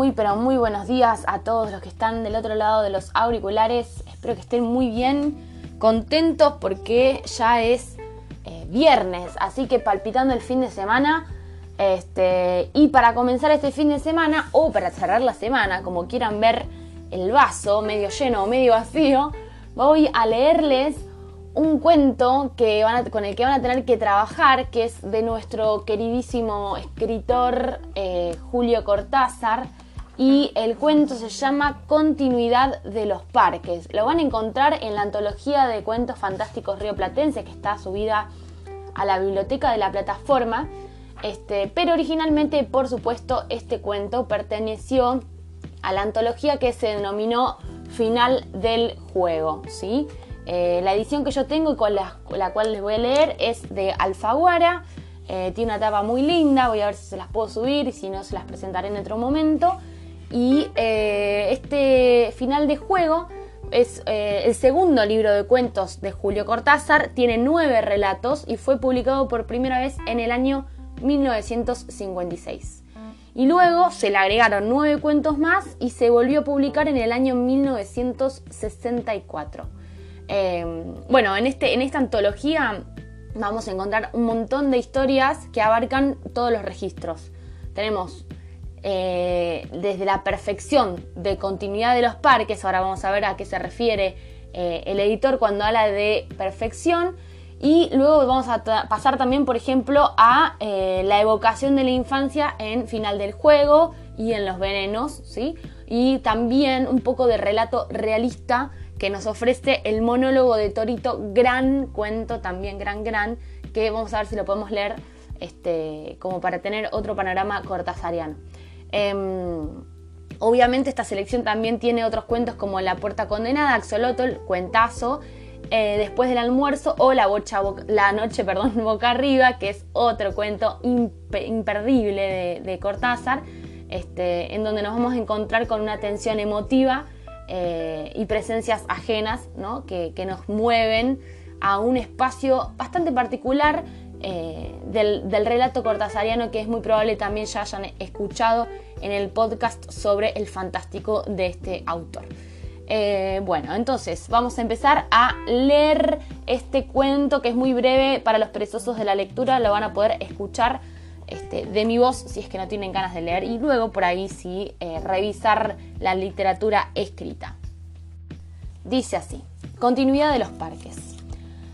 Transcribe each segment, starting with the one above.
Muy, pero muy buenos días a todos los que están del otro lado de los auriculares. Espero que estén muy bien, contentos porque ya es eh, viernes, así que palpitando el fin de semana. Este, y para comenzar este fin de semana o para cerrar la semana, como quieran ver el vaso medio lleno o medio vacío, voy a leerles un cuento que con el que van a tener que trabajar, que es de nuestro queridísimo escritor eh, Julio Cortázar. Y el cuento se llama Continuidad de los Parques. Lo van a encontrar en la antología de cuentos fantásticos Río Platense, que está subida a la biblioteca de la plataforma. Este, pero originalmente, por supuesto, este cuento perteneció a la antología que se denominó Final del Juego. ¿sí? Eh, la edición que yo tengo y con la, cual les voy a leer es de Alfaguara. Eh, tiene una tapa muy linda, voy a ver si se las puedo subir y si no se las presentaré en otro momento. Y eh, este final de juego es el segundo libro de cuentos de Julio Cortázar, tiene nueve relatos y fue publicado por primera vez en el año 1956. Y luego se le agregaron nueve cuentos más y se volvió a publicar en el año 1964. Em, bueno, en, este, en esta antología vamos a encontrar un montón de historias que abarcan todos los registros. Tenemos eh, desde la perfección de continuidad de los parques, ahora vamos a ver a qué se refiere eh, el editor cuando habla de perfección, y luego vamos a pasar también, por ejemplo, a eh, la evocación de la infancia en final del juego y en los venenos, ¿sí? Y también un poco de relato realista que nos ofrece el monólogo de Torito, gran cuento, también gran, gran, que vamos a ver si lo podemos leer este, como para tener otro panorama cortasariano. Em, obviamente esta selección también tiene otros cuentos como La Puerta Condenada, Axolotl, Cuentazo, eh, Después del almuerzo o La, Noche perdón, Boca Arriba, que es otro cuento imperdible de, Cortázar, este, en donde nos vamos a encontrar con una tensión emotiva eh, y presencias ajenas que, nos mueven a un espacio bastante particular eh, del, relato cortasariano que es muy probable también ya hayan escuchado en el podcast sobre el fantástico de este autor. Eh, bueno, entonces vamos a empezar a leer este cuento que es muy breve para los perezosos de la lectura, lo van a poder escuchar este, de mi voz si es que no tienen ganas de leer y luego por ahí sí eh, revisar la literatura escrita. Dice así, continuidad de los parques.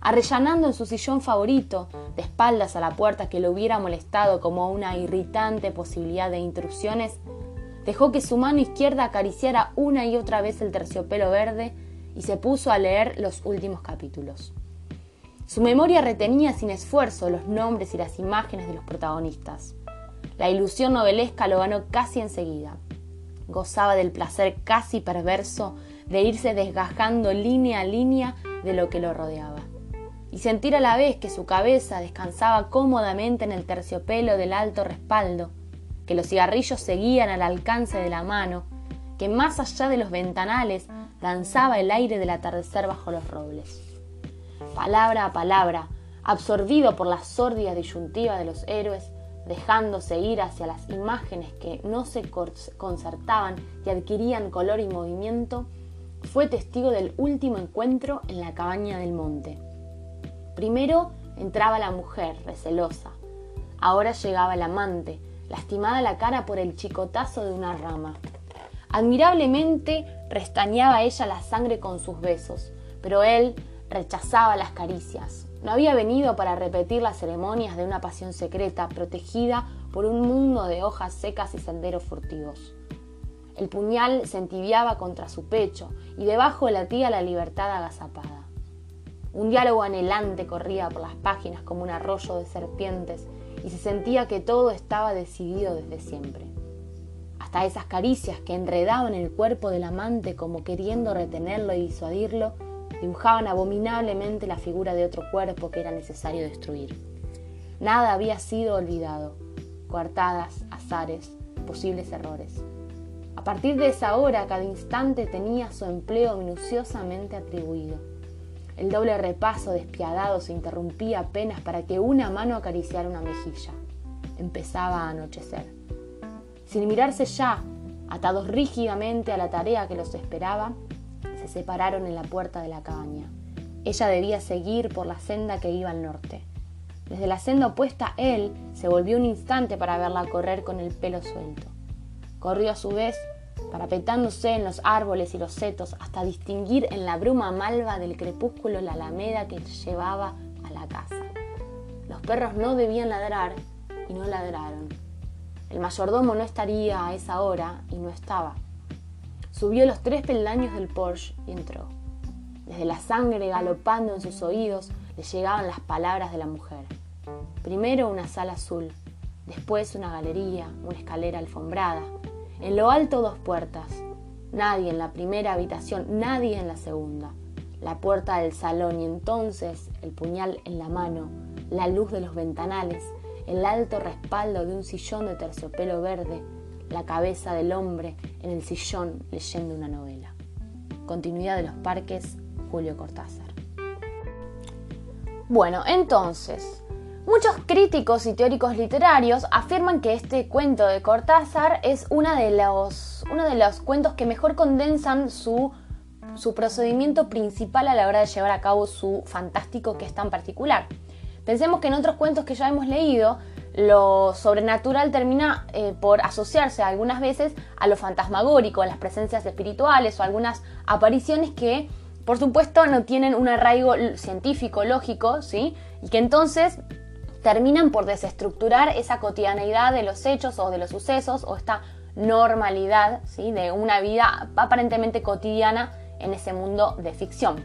Arrellanando en su sillón favorito, de espaldas a la puerta que lo hubiera molestado como una irritante posibilidad de intrusiones, dejó que su mano izquierda acariciara una y otra vez el terciopelo verde y se puso a leer los últimos capítulos. Su memoria retenía sin esfuerzo los nombres y las imágenes de los protagonistas. La ilusión novelesca lo ganó casi enseguida. Gozaba del placer casi perverso de irse desgajando línea a línea de lo que lo rodeaba. Y sentir a la vez que su cabeza descansaba cómodamente en el terciopelo del alto respaldo, que los cigarrillos seguían al alcance de la mano, que más allá de los ventanales danzaba el aire del atardecer bajo los robles palabra a palabra, absorbido por la sórdida disyuntiva de los héroes, dejándose ir hacia las imágenes que no se concertaban y adquirían color y movimiento, fue testigo del último encuentro en la cabaña del monte. Primero entraba la mujer, recelosa. Ahora llegaba el amante, lastimada la cara por el chicotazo de una rama. Admirablemente restañaba ella la sangre con sus besos, pero él, rechazaba las caricias. No había venido para repetir las ceremonias de una pasión secreta, protegida por un mundo de hojas secas y senderos furtivos. El puñal se entibiaba contra su pecho y debajo latía la libertad agazapada. Un diálogo anhelante corría por las páginas como un arroyo de serpientes y se sentía que todo estaba decidido desde siempre. hasta esas caricias que enredaban el cuerpo del amante como queriendo retenerlo y disuadirlo, dibujaban abominablemente la figura de otro cuerpo que era necesario destruir. Nada había sido olvidado, coartadas, azares, posibles errores. A partir de esa hora, cada instante tenía su empleo minuciosamente atribuido. El doble repaso despiadado se interrumpía apenas para que una mano acariciara una mejilla. Empezaba a anochecer. Sin mirarse ya, atados rígidamente a la tarea que los esperaba, se separaron en la puerta de la cabaña. Ella debía seguir por la senda que iba al norte. Desde la senda opuesta él se volvió un instante para verla correr con el pelo suelto. Corrió a su vez, parapetándose en los árboles y los setos hasta distinguir en la bruma malva del crepúsculo la alameda que llevaba a la casa. Los perros no debían ladrar y no ladraron. El mayordomo no estaría a esa hora y no estaba. Subió los tres peldaños del Porsche y entró. Desde la sangre galopando en sus oídos le llegaban las palabras de la mujer. Primero una sala azul, después una galería, una escalera alfombrada. En lo alto dos puertas. Nadie en la primera habitación, nadie en la segunda. La puerta del salón y entonces el puñal en la mano, la luz de los ventanales, el alto respaldo de un sillón de terciopelo verde, la cabeza del hombre en el sillón leyendo una novela. Continuidad de los parques, Julio Cortázar. Bueno, entonces, muchos críticos y teóricos literarios afirman que este cuento de Cortázar es uno de los, uno de los cuentos que mejor condensan su, su procedimiento principal a la hora de llevar a cabo su fantástico que es tan particular. Pensemos que en otros cuentos que ya hemos leído, lo sobrenatural termina eh, por asociarse algunas veces a lo fantasmagórico, a las presencias espirituales o algunas apariciones que, por supuesto, no tienen un arraigo científico, lógico, ¿sí? Y que entonces terminan por desestructurar esa cotidianeidad de los hechos o de los sucesos o esta normalidad, ¿sí? De una vida aparentemente cotidiana en ese mundo de ficción.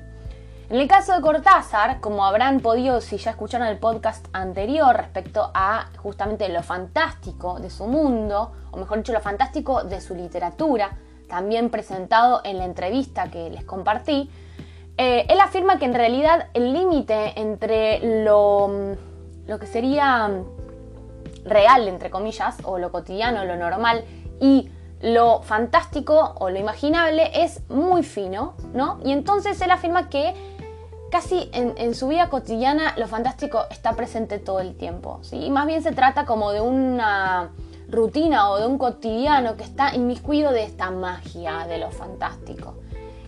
En el caso de Cortázar, como habrán podido, si ya escucharon el podcast anterior respecto a justamente lo fantástico de su mundo, o mejor dicho, lo fantástico de su literatura, también presentado en la entrevista que les compartí, eh, él afirma que en realidad el límite entre lo, lo que sería real, entre comillas, o lo cotidiano, lo normal, y lo fantástico o lo imaginable es muy fino, ¿no? Y entonces él afirma que casi en, su vida cotidiana lo fantástico está presente todo el tiempo, ¿sí? Y más bien se trata como de una rutina o de un cotidiano que está inmiscuido de esta magia de lo fantástico.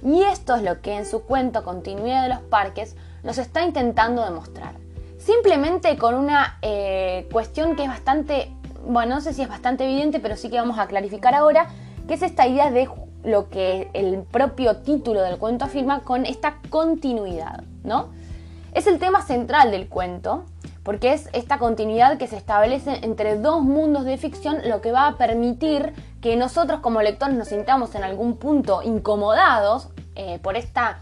Y esto es lo que en su cuento Continuidad de los Parques nos está intentando demostrar. Simplemente con una eh, cuestión que es bastante, bueno, no sé si es bastante evidente, pero sí que vamos a clarificar ahora, que es esta idea de lo que el propio título del cuento afirma con esta continuidad, ¿no? Es el tema central del cuento, porque es esta continuidad que se establece entre dos mundos de ficción lo que va a permitir que nosotros como lectores nos sintamos en algún punto incomodados eh, por esta,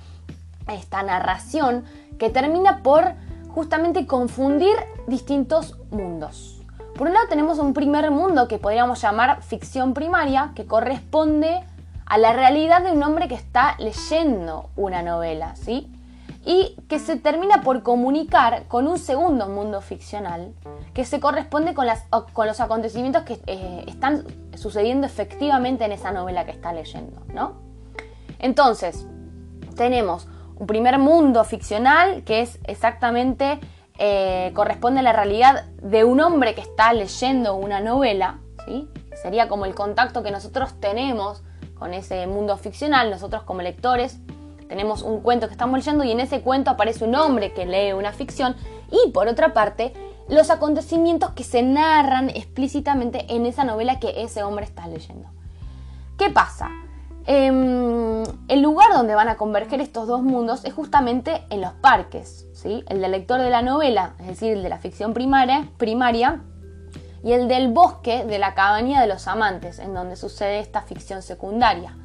esta narración que termina por justamente confundir distintos mundos. Por un lado tenemos un primer mundo que podríamos llamar ficción primaria, que corresponde a la realidad de un hombre que está leyendo una novela, ¿sí? Y que se termina por comunicar con un segundo mundo ficcional que se corresponde con, los acontecimientos que eh, están sucediendo efectivamente en esa novela que está leyendo, ¿no? Entonces, tenemos un primer mundo ficcional que es exactamente, eh, corresponde a la realidad de un hombre que está leyendo una novela, ¿sí? Sería como el contacto que nosotros tenemos con ese mundo ficcional. Nosotros como lectores tenemos un cuento que estamos leyendo y en ese cuento aparece un hombre que lee una ficción y por otra parte los acontecimientos que se narran explícitamente en esa novela que ese hombre está leyendo. ¿Qué pasa? Em, el lugar donde van a converger estos dos mundos es justamente en los parques, ¿sí? el del lector de la novela, es decir, el de la ficción primaria, y el del bosque de la cabaña de los amantes, en donde sucede esta ficción secundaria,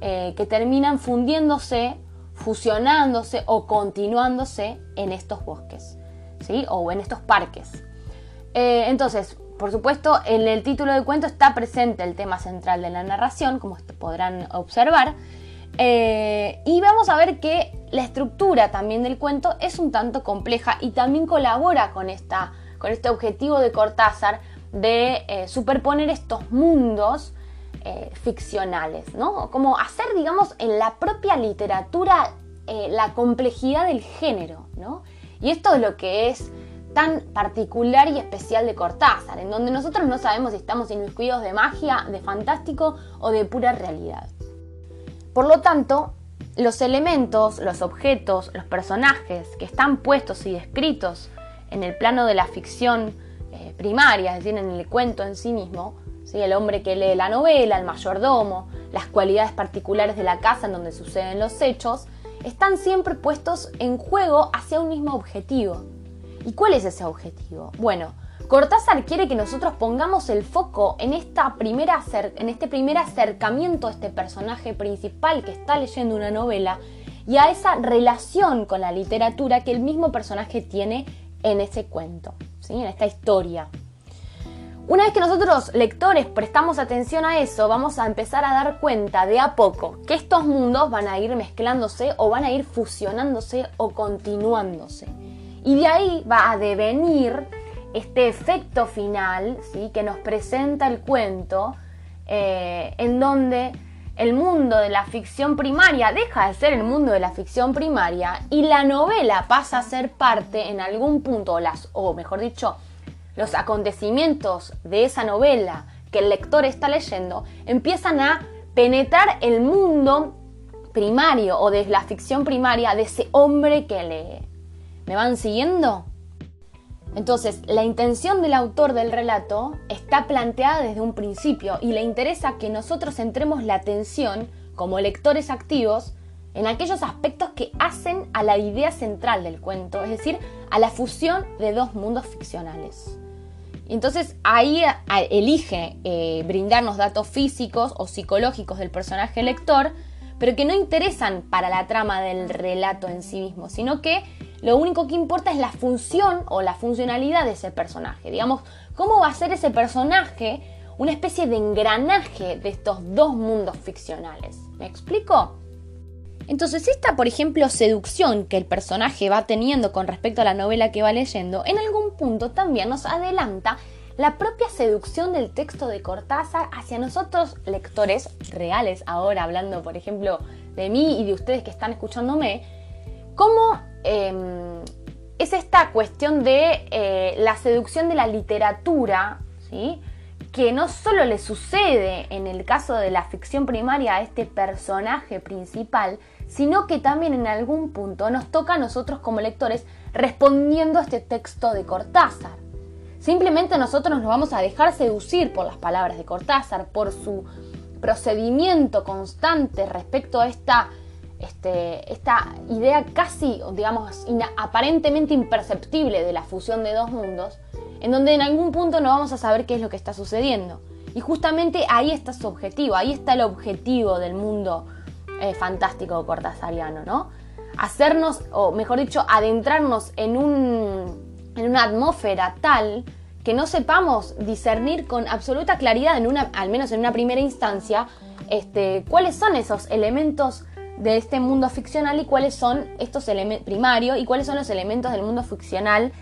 eh, que terminan fundiéndose, fusionándose o continuándose en estos bosques, ¿sí? o en estos parques. Eh, entonces, por supuesto, en el título del cuento está presente el tema central de la narración, como podrán observar. Eh, y vamos a ver que la estructura también del cuento es un tanto compleja y también colabora con, esta, con este objetivo de Cortázar de eh, superponer estos mundos eh, ficcionales, ¿no? Como hacer, digamos, en la propia literatura la complejidad del género, ¿no? Y esto es lo que es tan particular y especial de Cortázar, en donde nosotros no sabemos si estamos inmiscuidos de magia, de fantástico o de pura realidad. Por lo tanto, los elementos, los objetos, los personajes que están puestos y descritos en el plano de la ficción eh, primaria, es decir, en el cuento en sí mismo, ¿sí? el hombre que lee la novela, el mayordomo, las cualidades particulares de la casa en donde suceden los hechos, están siempre puestos en juego hacia un mismo objetivo, ¿Y cuál es ese objetivo? Bueno, Cortázar quiere que nosotros pongamos el foco en, esta primera en este primer acercamiento a este personaje principal que está leyendo una novela y a esa relación con la literatura que el mismo personaje tiene en ese cuento, ¿sí? en esta historia. Una vez que nosotros, lectores, prestamos atención a eso, vamos a empezar a dar cuenta de a poco que estos mundos van a ir mezclándose o van a ir fusionándose o continuándose. Y de ahí va a devenir este efecto final ¿sí? que nos presenta el cuento, eh, en donde el mundo de la ficción primaria deja de ser el mundo de la ficción primaria y la novela pasa a ser parte en algún punto, las, o mejor dicho, los acontecimientos de esa novela que el lector está leyendo empiezan a penetrar el mundo primario o de la ficción primaria de ese hombre que lee. ¿Me van siguiendo? Entonces, la intención del autor del relato está planteada desde un principio y le interesa que nosotros centremos la atención, como lectores activos, en aquellos aspectos que hacen a la idea central del cuento, es decir, a la fusión de dos mundos ficcionales. Entonces ahí elige eh, brindarnos datos físicos o psicológicos del personaje lector, pero que no interesan para la trama del relato en sí mismo, sino que lo único que importa es la función o la funcionalidad de ese personaje. Digamos, cómo va a ser ese personaje una especie de engranaje de estos dos mundos ficcionales. ¿Me explico? Entonces, esta, por ejemplo, seducción que el personaje va teniendo con respecto a la novela que va leyendo, en algún punto también nos adelanta la propia seducción del texto de Cortázar hacia nosotros, lectores reales, ahora hablando, por ejemplo, de mí y de ustedes que están escuchándome, cómo Em, es esta cuestión de eh, la seducción de la literatura, ¿sí? que no solo le sucede en el caso de la ficción primaria a este personaje principal, sino que también en algún punto nos toca a nosotros como lectores respondiendo a este texto de Cortázar. Simplemente nosotros nos vamos a dejar seducir por las palabras de Cortázar, por su procedimiento constante respecto a esta este, esta idea casi, digamos, aparentemente imperceptible de la fusión de dos mundos, en donde en algún punto no vamos a saber qué es lo que está sucediendo. Y justamente ahí está su objetivo, ahí está el objetivo del mundo eh, fantástico cortasariano, ¿no? Hacernos, o mejor dicho, adentrarnos en, un, en una atmósfera tal que no sepamos discernir con absoluta claridad, en una, al menos en una primera instancia, este, cuáles son esos elementos de este mundo ficcional y cuáles son estos elementos primarios y cuáles son los elementos del mundo ficcional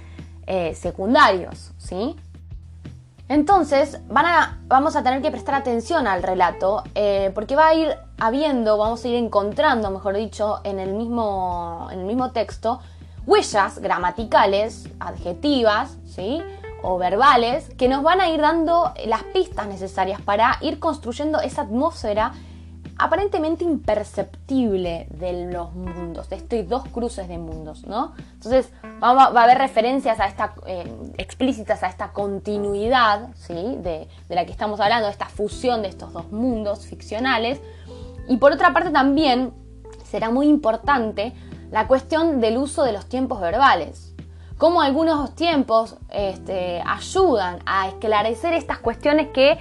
eh, secundarios, ¿sí? Entonces, van a, vamos a tener que prestar atención al relato, eh, porque va a ir habiendo, vamos a ir encontrando, mejor dicho, en el mismo, en el mismo texto, huellas gramaticales, adjetivas, ¿sí? o verbales, que nos van a ir dando las pistas necesarias para ir construyendo esa atmósfera aparentemente imperceptible de los mundos, de estos dos cruces de mundos, ¿no? Entonces va, a haber referencias a esta, eh, explícitas a esta continuidad, ¿sí? De, de, la que estamos hablando, esta fusión de estos dos mundos ficcionales. Y por otra parte también será muy importante la cuestión del uso de los tiempos verbales. Cómo algunos tiempos este, ayudan a esclarecer estas cuestiones que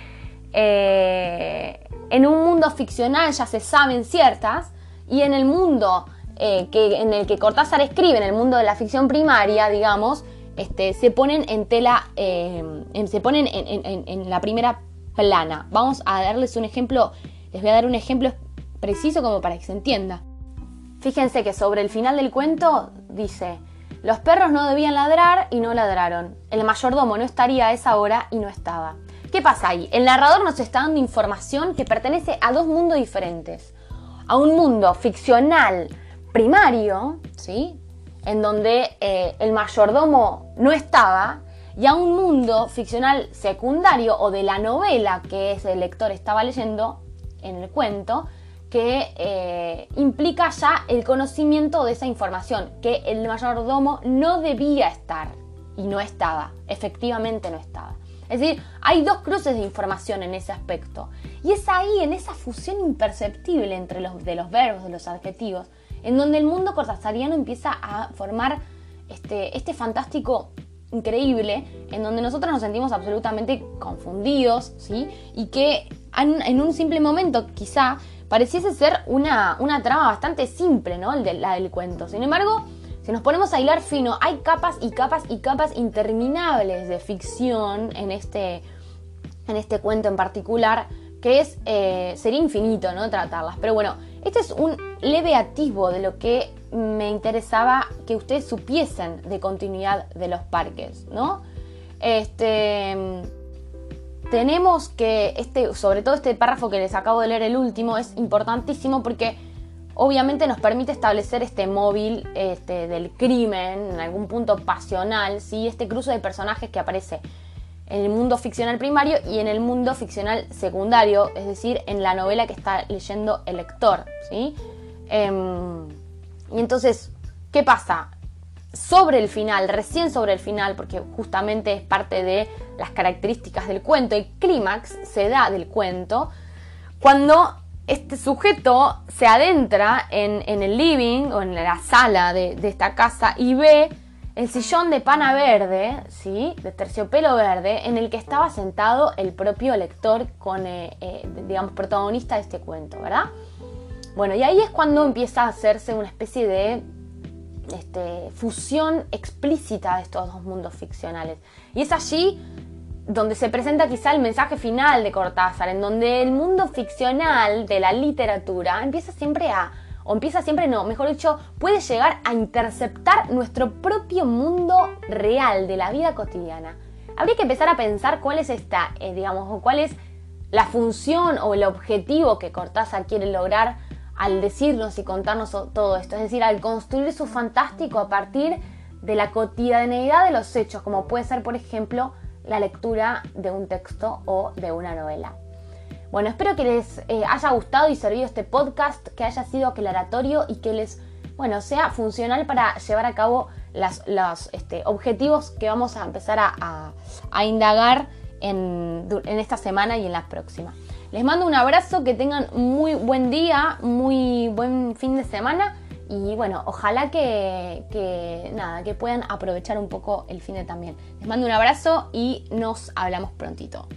eh, en un mundo ficcional ya se saben ciertas y en el mundo eh, que, en el que Cortázar escribe, en el mundo de la ficción primaria, digamos, este, se ponen en tela, eh, se ponen en, la primera plana. Vamos a darles un ejemplo, les voy a dar un ejemplo preciso como para que se entienda. Fíjense que sobre el final del cuento dice, los perros no debían ladrar y no ladraron. El mayordomo no estaría a esa hora y no estaba. ¿Qué pasa ahí? El narrador nos está dando información que pertenece a dos mundos diferentes. A un mundo ficcional primario, ¿sí? En donde eh, el mayordomo no estaba, y a un mundo ficcional secundario o de la novela que ese lector estaba leyendo en el cuento, que eh, implica ya el conocimiento de esa información, que el mayordomo no debía estar y no estaba, efectivamente no estaba. Es decir, hay dos cruces de información en ese aspecto. Y es ahí, en esa fusión imperceptible entre los, de los verbos, de los adjetivos, en donde el mundo cortazariano empieza a formar este, este fantástico increíble, en donde nosotros nos sentimos absolutamente confundidos, ¿sí? Y que en un simple momento quizá pareciese ser una, una trama bastante simple, ¿no? de, la del cuento. Sin embargo, si nos ponemos a hilar fino, hay capas y capas y capas interminables de ficción en este, en este cuento en particular, que es, eh, sería infinito, ¿no? Tratarlas. Pero bueno, este es un leve atisbo de lo que me interesaba que ustedes supiesen de continuidad de los parques, ¿no? Este tenemos que, este, sobre todo este párrafo que les acabo de leer el último, es importantísimo porque obviamente nos permite establecer este móvil este, del crimen, en algún punto pasional, ¿sí? este cruce de personajes que aparece en el mundo ficcional primario y en el mundo ficcional secundario, es decir, en la novela que está leyendo el lector. ¿sí? Em, y entonces, ¿qué pasa? sobre el final, recién sobre el final, porque justamente es parte de las características del cuento, el clímax se da del cuento, cuando este sujeto se adentra en, el living o en la sala de, esta casa y ve el sillón de pana verde, ¿sí? de terciopelo verde, en el que estaba sentado el propio lector con, eh, eh, digamos, protagonista de este cuento, ¿verdad? Bueno, y ahí es cuando empieza a hacerse una especie de este, fusión explícita de estos dos mundos ficcionales. Y es allí donde se presenta quizá el mensaje final de Cortázar, en donde el mundo ficcional de la literatura empieza siempre a, o empieza siempre no, mejor dicho, puede llegar a interceptar nuestro propio mundo real de la vida cotidiana. Habría que empezar a pensar cuál es esta, eh, digamos, cuál es la función o el objetivo que Cortázar quiere lograr al decirnos y contarnos todo esto, es decir, al construir su fantástico a partir de la cotidianeidad de los hechos, como puede ser, por ejemplo, la lectura de un texto o de una novela. Bueno, espero que les eh, haya gustado y servido este podcast, que haya sido aclaratorio y que les, bueno, sea funcional para llevar a cabo los este, objetivos que vamos a empezar a, indagar en, en esta semana y en la próxima. Les mando un abrazo, que tengan muy buen día, muy buen fin de semana y bueno, ojalá que, nada, que puedan aprovechar un poco el fin de también. Les mando un abrazo y nos hablamos prontito.